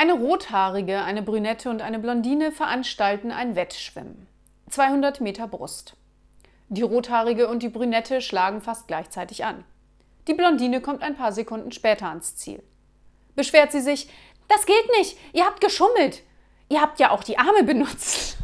Eine Rothaarige, eine Brünette und eine Blondine veranstalten ein Wettschwimmen. 200 Meter Brust. Die Rothaarige und die Brünette schlagen fast gleichzeitig an. Die Blondine kommt ein paar Sekunden später ans Ziel. Beschwert sie sich, das geht nicht, ihr habt geschummelt. Ihr habt ja auch die Arme benutzt.